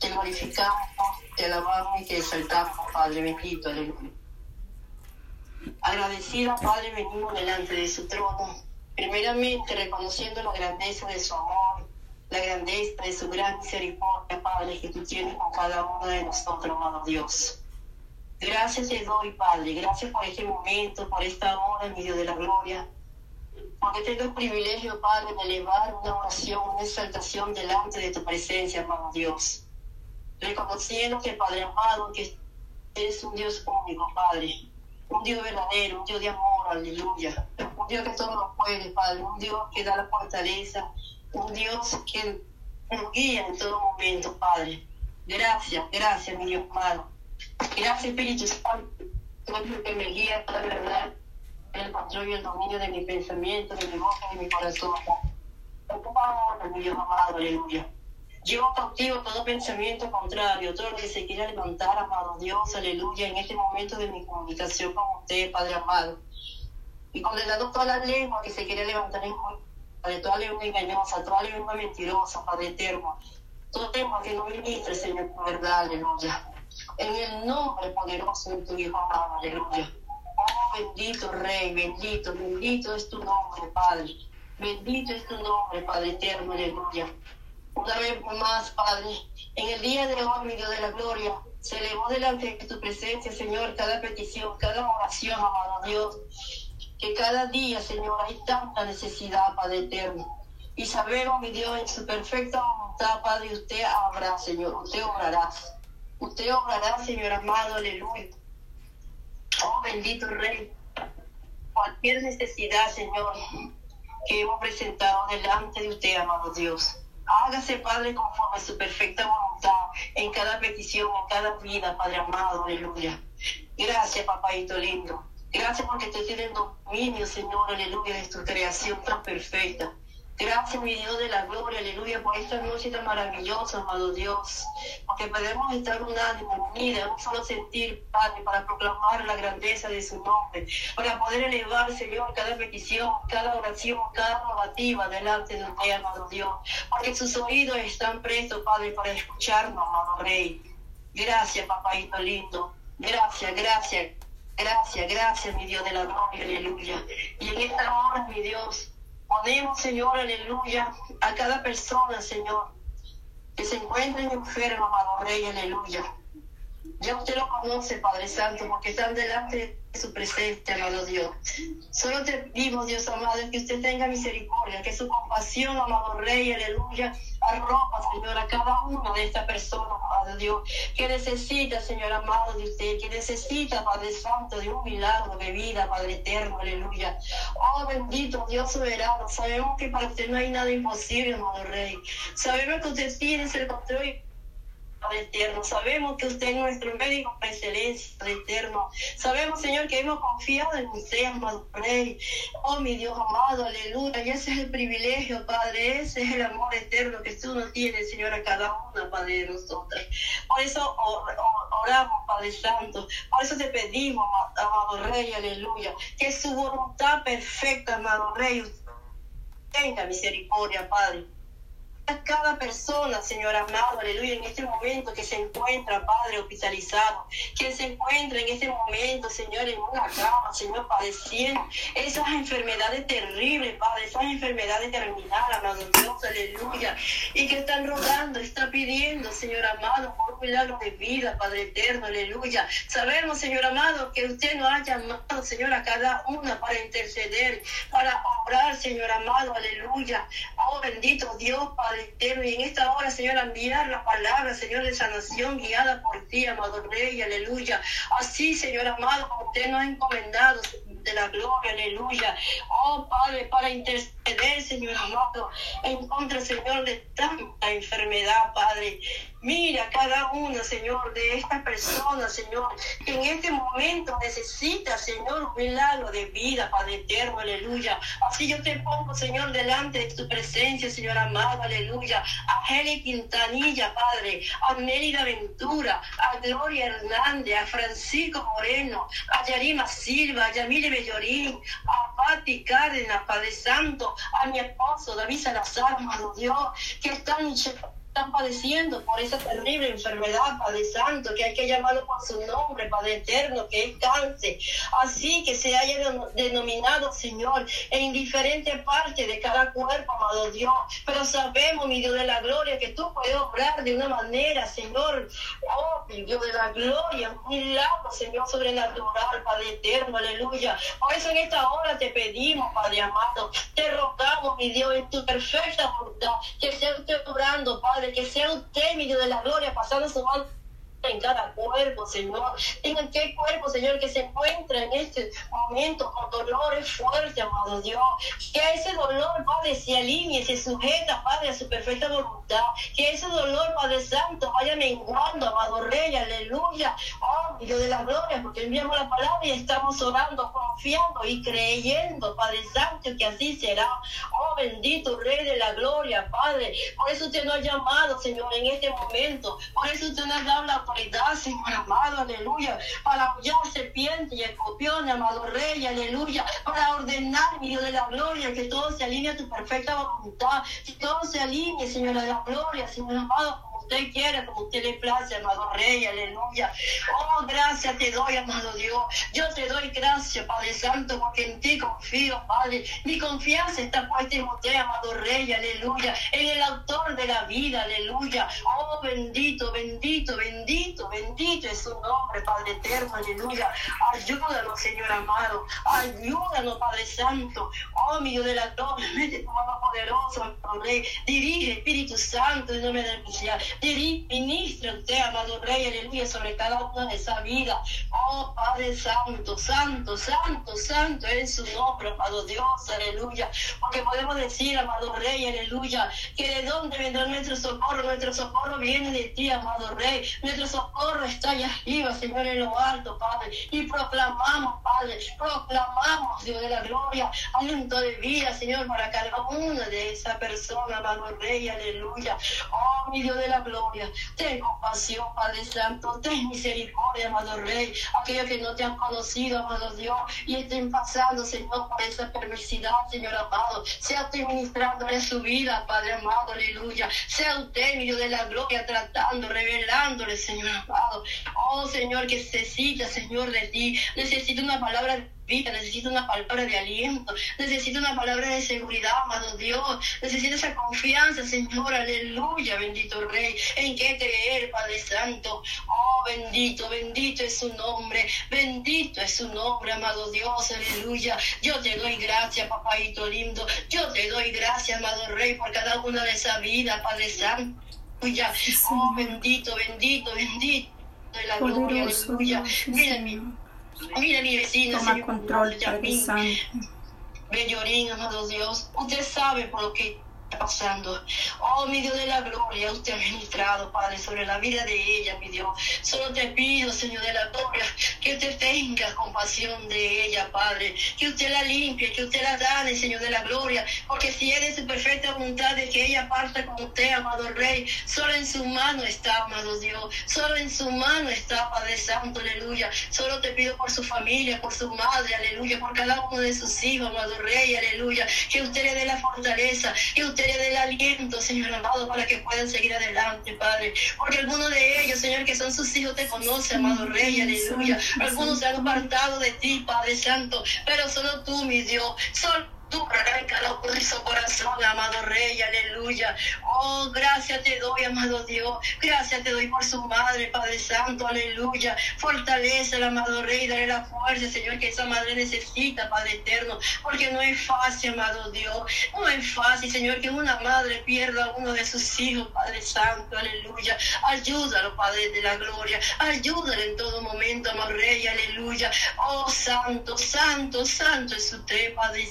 te glorificamos, te alabamos y te exaltamos, Padre bendito, aleluya. Agradecida, Padre, venimos delante de su trono, primeramente reconociendo la grandeza de su amor, la grandeza de su gran misericordia, Padre, que tú tienes con cada uno de nosotros, amado Dios. Gracias te doy, Padre, gracias por este momento, por esta hora en medio de la gloria, porque tengo el privilegio, Padre, de elevar una oración, una exaltación delante de tu presencia, amado Dios. Reconociendo que, Padre amado, que eres un Dios único, Padre, un Dios verdadero, un Dios de amor, aleluya. Un Dios que todo lo puede, Padre, un Dios que da la fortaleza, un Dios que nos guía en todo momento, Padre. Gracias, gracias, mi Dios amado. Gracias, Espíritu Santo, que me guía la verdad, el control y el dominio de mi pensamiento, de mi boca de mi corazón. Ocupamos, mi Dios amado, aleluya. Llevo cautivo todo pensamiento contrario, todo lo que se quiera levantar, amado Dios, aleluya, en este momento de mi comunicación con usted, Padre amado. Y condenando toda la lengua que se quiere levantar en Padre, toda lengua engañosa, toda lengua mentirosa, Padre eterno. Todo lengua que no ministre, Señor, verdad, aleluya. En el nombre poderoso de tu Hijo amado, aleluya. Oh, bendito Rey, bendito, bendito es tu nombre, Padre. Bendito es tu nombre, Padre eterno, aleluya una vez más, Padre, en el día de hoy, mi Dios de la gloria, se elevó delante de tu presencia, Señor, cada petición, cada oración, amado Dios, que cada día, Señor, hay tanta necesidad, Padre eterno. Y sabemos, mi Dios, en su perfecta voluntad, Padre, usted habrá, Señor, usted obrará. Usted obrará, Señor amado, aleluya. Oh, bendito Rey. Cualquier necesidad, Señor, que hemos presentado delante de usted, amado Dios. Hágase, Padre, conforme a su perfecta voluntad en cada petición, en cada vida, Padre amado, aleluya. Gracias, papadito lindo. Gracias porque te tienes dominio, Señor, aleluya, de tu creación tan perfecta. Gracias, mi Dios de la gloria, aleluya, por esta noche tan maravillosa, amado Dios. Porque podemos estar unánime, unida, un solo sentir, Padre, para proclamar la grandeza de su nombre. Para poder elevar, Señor, cada petición, cada oración, cada rogativa delante de usted, amado Dios. Porque sus oídos están prestos, Padre, para escucharnos, amado Rey. Gracias, papadito lindo. Gracias, gracias. Gracias, gracias, mi Dios de la gloria, aleluya. Y en esta hora, mi Dios, Ponemos, Señor, aleluya, a cada persona, Señor, que se encuentre enferma, amado Rey, aleluya. Ya usted lo conoce, Padre Santo, porque están delante de su presencia, amado Dios. Solo te pedimos, Dios amado, que usted tenga misericordia, que su compasión, amado Rey, aleluya, arropa, Señor, a cada una de estas personas, Dios, que necesita, Señor amado de usted, que necesita, Padre Santo, de un milagro de vida, Padre eterno, aleluya. Oh, bendito Dios soberano, sabemos que para usted no hay nada imposible, amado Rey. Sabemos que usted tiene el control Padre eterno. Sabemos que usted es nuestro médico por excelencia, Padre eterno. Sabemos, Señor, que hemos confiado en usted, amado Rey. Oh, mi Dios amado, aleluya. Y ese es el privilegio, Padre. Ese es el amor eterno que tú nos tienes, Señor, a cada una, Padre, de nosotros. Por eso oramos, Padre Santo. Por eso te pedimos, amado Rey, aleluya. Que su voluntad perfecta, amado Rey, tenga misericordia, Padre cada persona, Señor amado, aleluya, en este momento que se encuentra, Padre, hospitalizado, que se encuentra en este momento, Señor, en una cama, Señor, padeciendo esas enfermedades terribles, Padre, esas enfermedades terminales, amado Dios, aleluya, y que están rogando, está pidiendo, Señor amado, por un milagro de vida, Padre eterno, aleluya. Sabemos, Señor amado, que usted nos ha llamado, Señor, a cada una para interceder, para orar, Señor amado, aleluya. Oh, bendito Dios, Padre Y en esta hora, Señor, enviar la palabra, Señor, de sanación guiada por ti, amado Rey, aleluya. Así, Señor amado, como usted nos ha encomendado de la gloria, aleluya. Oh, Padre, para interceder, Señor amado, en contra, Señor, de tanta enfermedad, Padre. Mira cada una, Señor, de estas personas, Señor, que en este momento necesita, Señor, un milagro de vida, Padre eterno, aleluya. Así yo te pongo, Señor, delante de tu presencia, Señor amado, aleluya. A Heli Quintanilla, Padre, a Mérida Ventura, a Gloria Hernández, a Francisco Moreno, a Yarima Silva, a Yamile Bellorín, a Pati Cárdenas, Padre Santo, a mi esposo David Salazar, hermano Dios, que están padeciendo por esa terrible enfermedad, Padre Santo, que hay que llamarlo por su nombre, Padre Eterno, que es cáncer. Así que se haya denominado, Señor, en diferentes partes de cada cuerpo, amado Dios. Pero sabemos, mi Dios de la gloria, que tú puedes obrar de una manera, Señor, oh, mi Dios de la gloria, un milagro, Señor, sobrenatural, Padre Eterno, aleluya. Por eso en esta hora te pedimos, Padre amado, te rogamos, mi Dios, en tu perfecta voluntad, que usted obrando, Padre, que sea usted, mi de la gloria, pasando su mano en cada cuerpo, Señor. En aquel cuerpo, Señor, que se encuentra en este momento con dolores fuertes, amado Dios. Que ese dolor, Padre, se alinee, se sujeta, Padre, a su perfecta voluntad. Que ese dolor, Padre Santo, vaya menguando, amado Rey, aleluya. Oh, Dios de la gloria, porque enviamos la palabra y estamos orando, confiando y creyendo, Padre Santo, que así será. Oh, bendito Rey de la gloria, Padre. Por eso usted nos ha llamado, Señor, en este momento. Por eso usted nos ha dado la autoridad, Señor amado, aleluya, para hollar serpiente y escorpión, amado Rey, aleluya, para ordenar, mi Dios de la gloria, que todo se alinee a tu perfecta voluntad, que todo se alinee, Señor de la gloria, Señor amado, usted quiera, como usted le place, amado Rey, aleluya. Oh, gracias te doy, amado Dios. Yo te doy gracias, Padre Santo, porque en ti confío, Padre. Mi confianza está puesta en usted, amado Rey, aleluya. En el autor de la vida, aleluya. Oh, bendito, bendito, bendito, bendito es su nombre, Padre eterno, aleluya. Ayúdanos, Señor amado. Ayúdanos, Padre Santo. Oh, mi Dios de la gloria, mete tu mano poderosa, Rey. Dirige, Espíritu Santo, en nombre del Mesías ministra usted, amado Rey, aleluya, sobre cada una de esa vida. Oh Padre Santo, Santo, Santo, Santo es su nombre, amado Dios, aleluya. Porque podemos decir, amado Rey, aleluya, que de dónde vendrá nuestro socorro. Nuestro socorro viene de ti, amado Rey. Nuestro socorro está arriba, Señor, en lo alto, Padre. Y proclamamos, Padre, proclamamos, Dios de la gloria, aliento de vida, Señor, para cada una de esa persona, amado Rey, aleluya. Oh, mi Dios de la gloria. Ten compasión, Padre Santo. Ten misericordia, amado Rey. Aquellos que no te han conocido, amado Dios, y estén pasando, Señor, por esa perversidad, Señor amado. Sea usted ministrándole su vida, Padre amado, aleluya. Sea usted, mi Dios de la gloria, tratando, revelándole, Señor amado. Oh, Señor, que necesita, Señor, de ti. Necesita una palabra de vida, necesito una palabra de aliento, necesito una palabra de seguridad, amado Dios, necesito esa confianza, Señor, aleluya, bendito Rey, en qué creer, Padre Santo, oh, bendito, bendito es su nombre, bendito es su nombre, amado Dios, aleluya, yo te doy gracias, papadito lindo, yo te doy gracias, amado Rey, por cada una de esa vida, Padre Santo, oh, bendito, bendito, bendito, de la gloria, aleluya, mira mi Mira mi vecino, Toma control, Padre Santo. Bellorín, amado Dios, usted sabe por lo que pasando. Oh, mi Dios de la gloria, usted ha ministrado, Padre, sobre la vida de ella, mi Dios. Solo te pido, Señor de la gloria, que usted tenga compasión de ella, Padre. Que usted la limpie, que usted la dane, Señor de la gloria. Porque si es de su perfecta voluntad de que ella parta con usted, amado Rey, solo en su mano está, amado Dios. Solo en su mano está, Padre Santo, aleluya. Solo te pido por su familia, por su madre, aleluya. Por cada uno de sus hijos, amado Rey, aleluya. Que usted le dé la fortaleza, que usted le dé el aliento, Señor amado, para que puedan seguir adelante, Padre. Porque algunos de ellos, Señor, que son sus hijos, te conocen, amado Rey, aleluya. Algunos se han apartado de ti, Padre Santo, pero solo tú, mi Dios, solo Tú por su corazón, amado Rey, aleluya. Oh, gracias te doy, amado Dios. Gracias te doy por su madre, Padre Santo, aleluya. Fortalece al amado Rey, dale la fuerza, Señor, que esa madre necesita, Padre eterno. Porque no es fácil, amado Dios. No es fácil, Señor, que una madre pierda a uno de sus hijos, Padre Santo, aleluya. Ayúdalo, Padre de la gloria. Ayúdalo en todo momento, amado Rey, aleluya. Oh, Santo, Santo, Santo es usted, Padre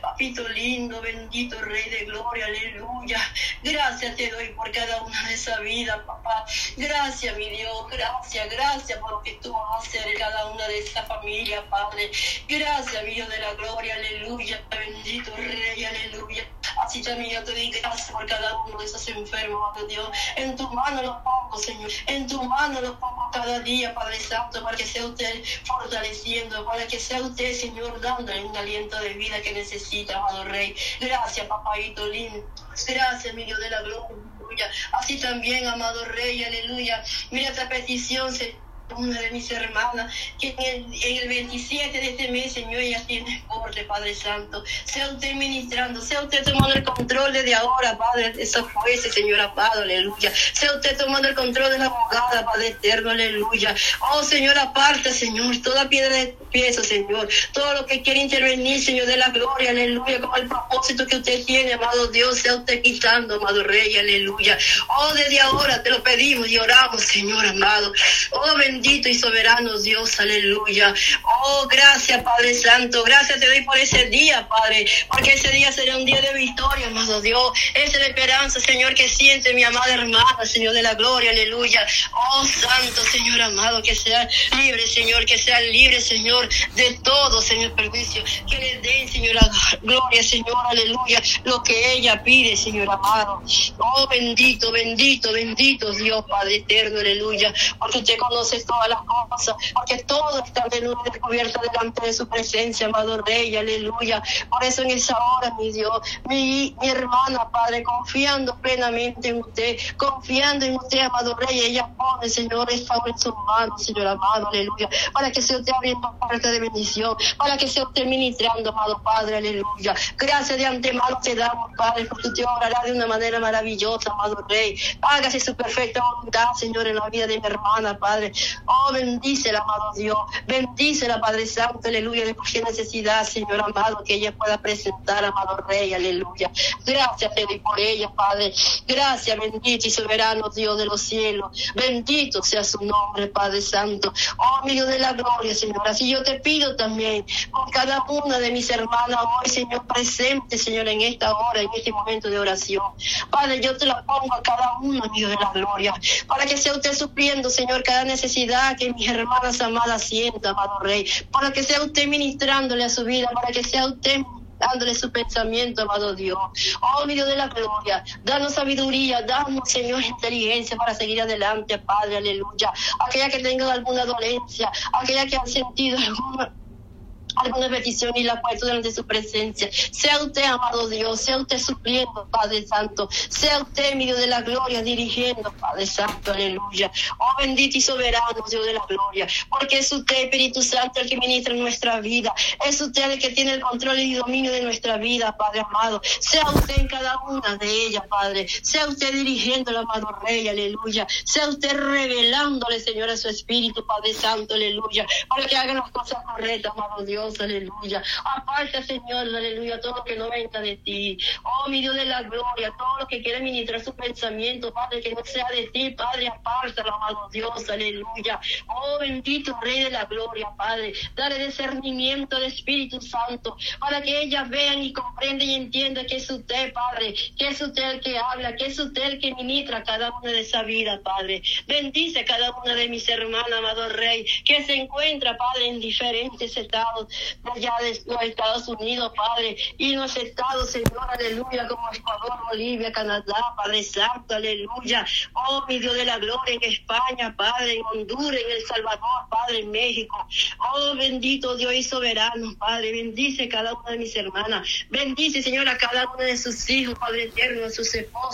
Papito lindo, bendito Rey de Gloria, aleluya. Gracias te doy por cada una de esa vida, papá. Gracias, mi Dios, gracias, gracias por lo que tú hacer en cada una de esa familia, Padre. Gracias, mi Dios de la gloria, aleluya. Bendito Rey, aleluya. Así también yo te doy gracias por cada uno de esos enfermos, Padre Dios. En tu mano los pongo, Señor. En tu mano los pongo cada día, Padre Santo, para que sea usted fortaleciendo, para que sea usted, Señor, dándole un aliento de vida que necesita, amado Rey. Gracias, papadito lindo. Gracias, mi Dios de la gloria. Así también, amado Rey, aleluya. Mira esta petición, Señor una de mis hermanas, que en el, 27 de este mes, Señor, ella tiene corte, Padre Santo. Sea usted ministrando, sea usted tomando el control desde ahora, Padre, de esos jueces, Señor amado, aleluya. Sea usted tomando el control de la abogada, Padre eterno, aleluya. Oh, Señor, aparte, Señor, toda piedra de pieza, Señor. Todo lo que quiere intervenir, Señor, de la gloria, aleluya, como el propósito que usted tiene, amado Dios, sea usted quitando, amado Rey, aleluya. Oh, desde ahora te lo pedimos y oramos, Señor amado. Oh, bendito y soberano Dios, aleluya. Oh, gracias, Padre Santo. Gracias te doy por ese día, Padre, porque ese día será un día de victoria, amado Dios. Esa es la esperanza, Señor, que siente mi amada hermana, Señor de la gloria, aleluya. Oh, Santo, Señor amado, que sea libre, Señor, que sea libre, Señor, de todo, Señor, perjuicio. Que le den, Señor, la gloria, Señor, aleluya, lo que ella pide, Señor amado. Oh, bendito, bendito, bendito Dios, Padre eterno, aleluya, porque usted conoce todas las cosas, porque todo está y descubierto delante de su presencia, amado Rey, aleluya. Por eso en esa hora, mi Dios, mi, mi hermana, Padre, confiando plenamente en usted, confiando en usted, amado Rey, ella pone, Señor, favor en sus manos, Señor amado, aleluya, para que sea usted abriendo parte de bendición, para que sea usted ministrando, amado Padre, aleluya. Gracias de antemano te damos, Padre, porque usted obrará de una manera maravillosa, amado Rey. Hágase su perfecta voluntad, Señor, en la vida de mi hermana, Padre. Oh, bendice el amado Dios. Bendice la Padre Santo, aleluya, de cualquier necesidad, Señor amado, que ella pueda presentar, amado Rey, aleluya. Gracias, te por ella, Padre. Gracias, bendito y soberano Dios de los cielos. Bendito sea su nombre, Padre Santo. Oh, amigo de la gloria, Señor. Así yo te pido también por cada una de mis hermanas hoy, Señor, presente, Señor, en esta hora, en este momento de oración. Padre, yo te la pongo a cada uno, amigo de la gloria, para que sea usted supliendo, Señor, cada necesidad que mis hermanas amadas sientan, amado Rey, para que sea usted ministrándole a su vida, para que sea usted dándole su pensamiento, amado Dios. Oh, mi Dios de la gloria, danos sabiduría, danos, Señor, inteligencia para seguir adelante, Padre, aleluya. Aquella que tenga alguna dolencia, aquella que ha sentido alguna alguna petición y la puesto delante de su presencia. Sea usted, amado Dios, sea usted supliendo, Padre Santo, sea usted, mi Dios de la gloria, dirigiendo, Padre Santo, aleluya. Oh bendito y soberano, Dios de la gloria, porque es usted, Espíritu Santo, el que ministra en nuestra vida, es usted el que tiene el control y dominio de nuestra vida, Padre amado. Sea usted en cada una de ellas, Padre, sea usted dirigiendo el amado Rey, aleluya, sea usted revelándole, Señor, a su Espíritu, Padre Santo, aleluya, para que hagan las cosas correctas, amado Dios aleluya. Aparta, Señor, aleluya, todo lo que no venga de ti. Oh, mi Dios de la gloria, todo lo que quiere ministrar su pensamiento, Padre, que no sea de ti, Padre, apártalo, amado Dios, aleluya. Oh, bendito Rey de la gloria, Padre. Dale discernimiento de Espíritu Santo, para que ellas vean y comprendan y entiendan que es usted, Padre, que es usted el que habla, que es usted el que ministra cada una de esa vida, Padre. Bendice cada una de mis hermanas, amado Rey, que se encuentra, Padre, en diferentes estados allá de los Estados Unidos, Padre, y los estados, Señor, aleluya, como Ecuador, Bolivia, Canadá, Padre Santo, aleluya. Oh, mi Dios de la gloria, en España, Padre, en Honduras, en El Salvador, Padre, en México. Oh, bendito Dios y soberano, Padre, bendice cada una de mis hermanas. Bendice, Señor, a cada uno de sus hijos, Padre eterno, a sus esposos.